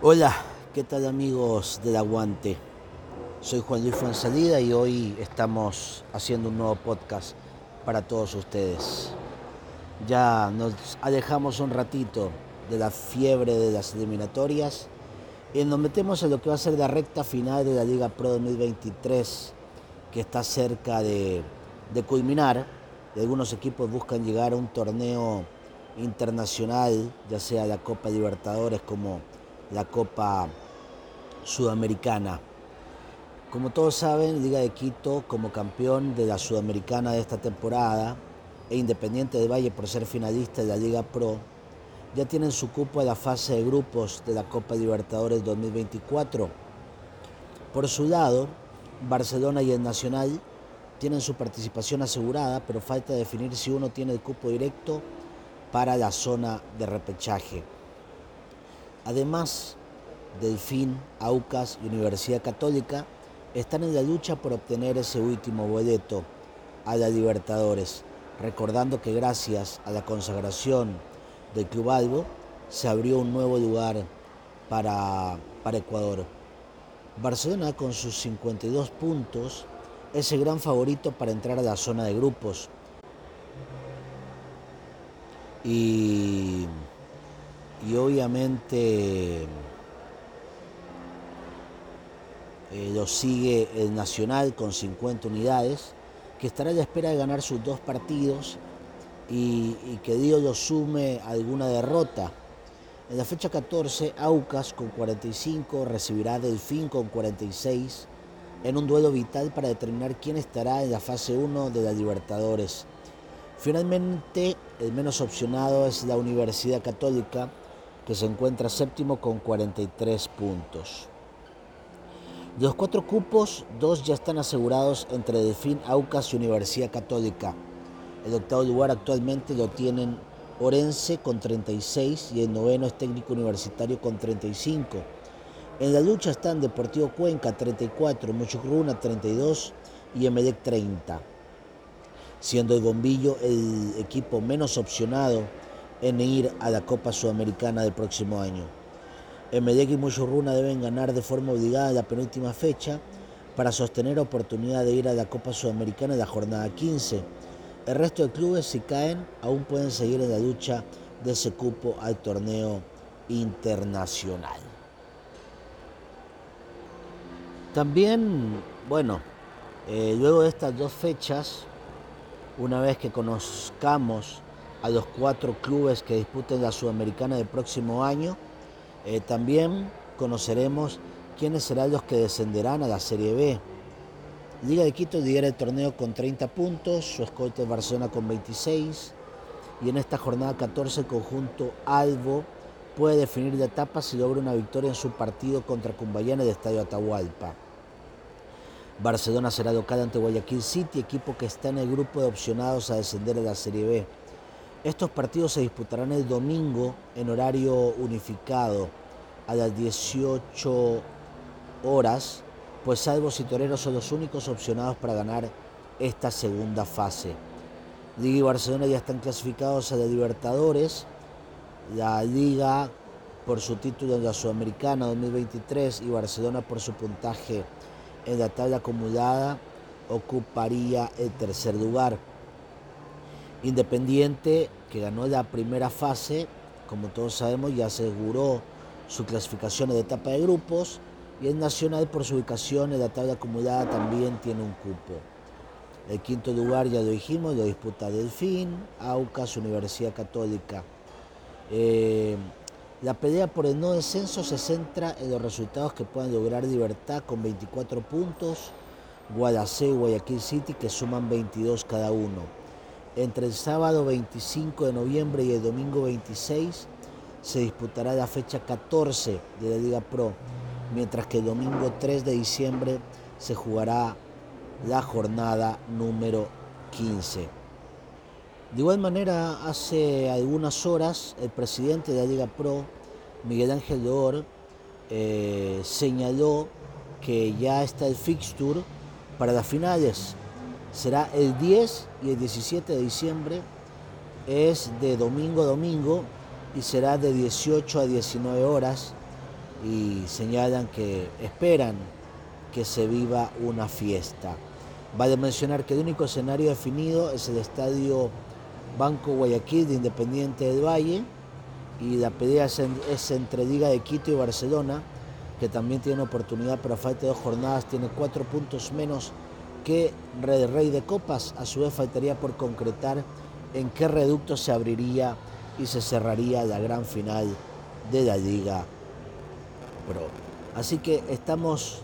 Hola, ¿qué tal amigos del Aguante? Soy Juan Luis Fuensalida y hoy estamos haciendo un nuevo podcast para todos ustedes. Ya nos alejamos un ratito de la fiebre de las eliminatorias y nos metemos en lo que va a ser la recta final de la Liga Pro 2023 que está cerca de, de culminar. Algunos equipos buscan llegar a un torneo internacional, ya sea la Copa Libertadores como la Copa Sudamericana. Como todos saben, Liga de Quito como campeón de la Sudamericana de esta temporada e Independiente de Valle por ser finalista de la Liga Pro, ya tienen su cupo a la fase de grupos de la Copa Libertadores 2024. Por su lado, Barcelona y el Nacional tienen su participación asegurada, pero falta definir si uno tiene el cupo directo para la zona de repechaje. Además, Delfín, Aucas y Universidad Católica están en la lucha por obtener ese último boleto a la Libertadores, recordando que gracias a la consagración del Club Albo se abrió un nuevo lugar para, para Ecuador. Barcelona con sus 52 puntos es el gran favorito para entrar a la zona de grupos. Y, y obviamente eh, lo sigue el Nacional con 50 unidades, que estará a la espera de ganar sus dos partidos y, que Dios lo sume a alguna derrota. En la fecha 14, Aucas con 45 recibirá Delfín con 46 en un duelo vital para determinar quién estará en la fase 1 de la Libertadores. Finalmente, el menos opcionado es la Universidad Católica, que se encuentra séptimo con 43 puntos. De los cuatro cupos, dos ya están asegurados entre Delfín, Aucas y Universidad Católica. El octavo lugar actualmente lo tienen Orense con 36 y el noveno es Técnico Universitario con 35. En la lucha están Deportivo Cuenca 34, Muchucruna 32 y Emelec 30, siendo el Bombillo el equipo menos opcionado en ir a la Copa Sudamericana del próximo año. Emelec y Muchurruna deben ganar de forma obligada la penúltima fecha para sostener oportunidad de ir a la Copa Sudamericana en la jornada 15. El resto de clubes, si caen, aún pueden seguir en la lucha de ese cupo al torneo internacional. También, bueno, eh, luego de estas dos fechas, una vez que conozcamos a los cuatro clubes que disputen la Sudamericana del próximo año, eh, también conoceremos quiénes serán los que descenderán a la Serie B. Liga de Quito lidera el torneo con 30 puntos, su escolta es Barcelona con 26 y en esta jornada 14 el conjunto Albo puede definir la etapa si logra una victoria en su partido contra Cumbayana del Estadio Atahualpa. Barcelona será local ante Guayaquil City, equipo que está en el grupo de opcionados a descender a la Serie B. Estos partidos se disputarán el domingo en horario unificado a las 18 horas, pues Salvos y Toreros son los únicos opcionados para ganar esta segunda fase. Liga y Barcelona ya están clasificados a la Libertadores, la Liga por su título en la Sudamericana 2023 y Barcelona por su puntaje en la tabla acumulada ocuparía el tercer lugar. Independiente, que ganó la primera fase, como todos sabemos, ya aseguró su clasificación en la etapa de grupos y el Nacional por su ubicación en la tabla acumulada también tiene un cupo. El quinto lugar, ya lo dijimos, lo disputa Delfín, Aucas, Universidad Católica. Eh, la pelea por el no descenso se centra en los resultados que puedan lograr Libertad con 24 puntos, Guadalajara y Guayaquil City que suman 22 cada uno. Entre el sábado 25 de noviembre y el domingo 26 se disputará la fecha 14 de la Liga Pro, mientras que el domingo 3 de diciembre se jugará la jornada número 15. De igual manera, hace algunas horas el presidente de la Liga Pro, Miguel Ángel Dor, eh, señaló que ya está el fixture para las finales. Será el 10 y el 17 de diciembre. Es de domingo a domingo y será de 18 a 19 horas. y señalan que esperan que se viva una fiesta. Vale mencionar que el único escenario definido es el estadio Banco Guayaquil de Independiente del Valle y la pelea es, entre Liga de Quito y Barcelona, que también tiene oportunidad, pero a falta de dos jornadas tiene cuatro puntos menos que Red Rey de Copas. A su vez faltaría por concretar en qué reducto se abriría y se cerraría la gran final de la Liga Pro. Así que estamos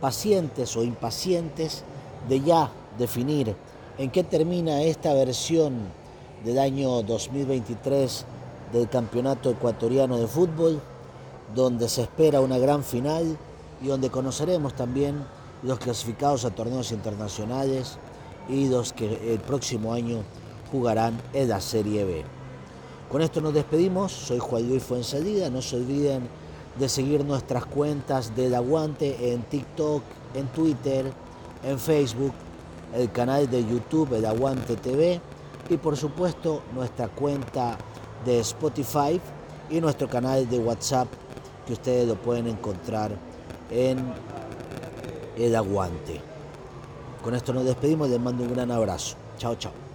pacientes o impacientes de ya definir en qué termina esta versión del año 2023 del Campeonato Ecuatoriano de Fútbol, donde se espera una gran final y donde conoceremos también los clasificados a torneos internacionales y los que el próximo año jugarán en la Serie B. Con esto nos despedimos, soy Juan Luis Fuensalida, no se olviden de seguir nuestras cuentas del Aguante en TikTok, en Twitter, en Facebook, el canal de YouTube El Aguante TV y por supuesto nuestra cuenta de Spotify y nuestro canal de WhatsApp que ustedes lo pueden encontrar en El Aguante. Con esto nos despedimos, les mando un gran abrazo. Chao, chao.